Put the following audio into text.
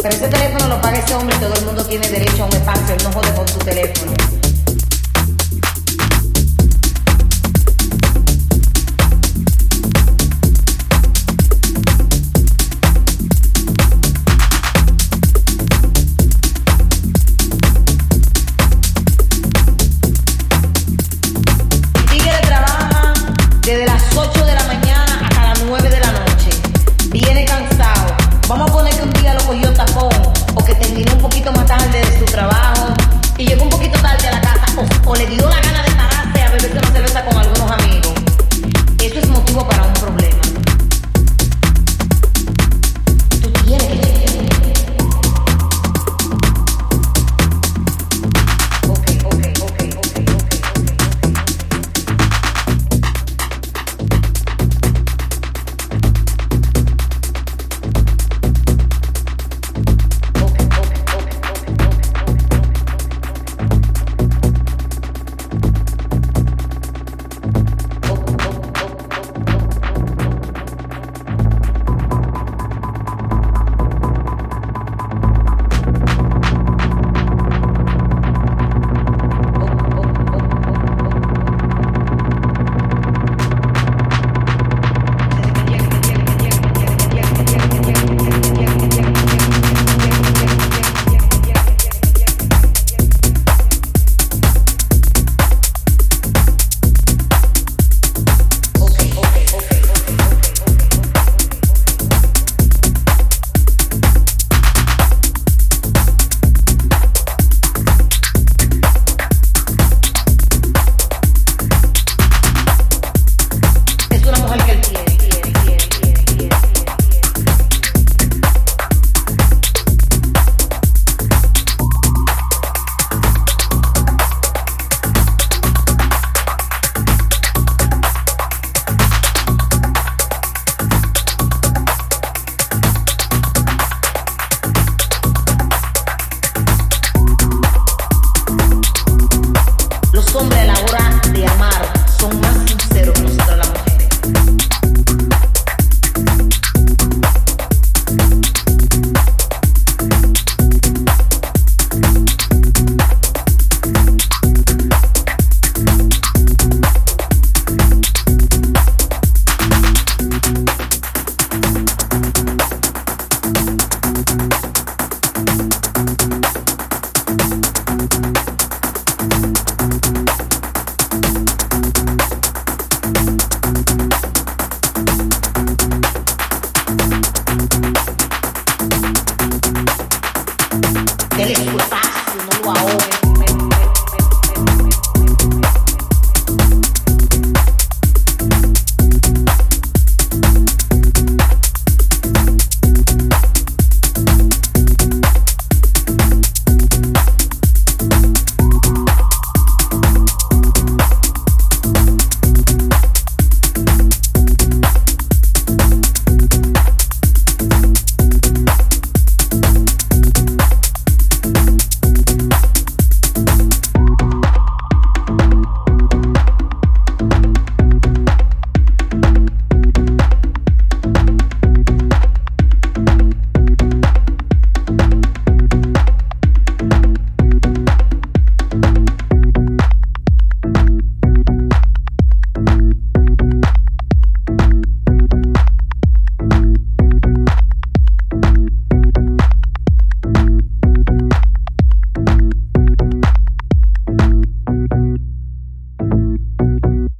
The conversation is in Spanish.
Pero ese teléfono lo paga ese hombre y todo el mundo tiene derecho a un espacio. No jode con su teléfono. poquito más tarde de su trabajo. Y llegó un poquito tarde a la casa o, o le dio la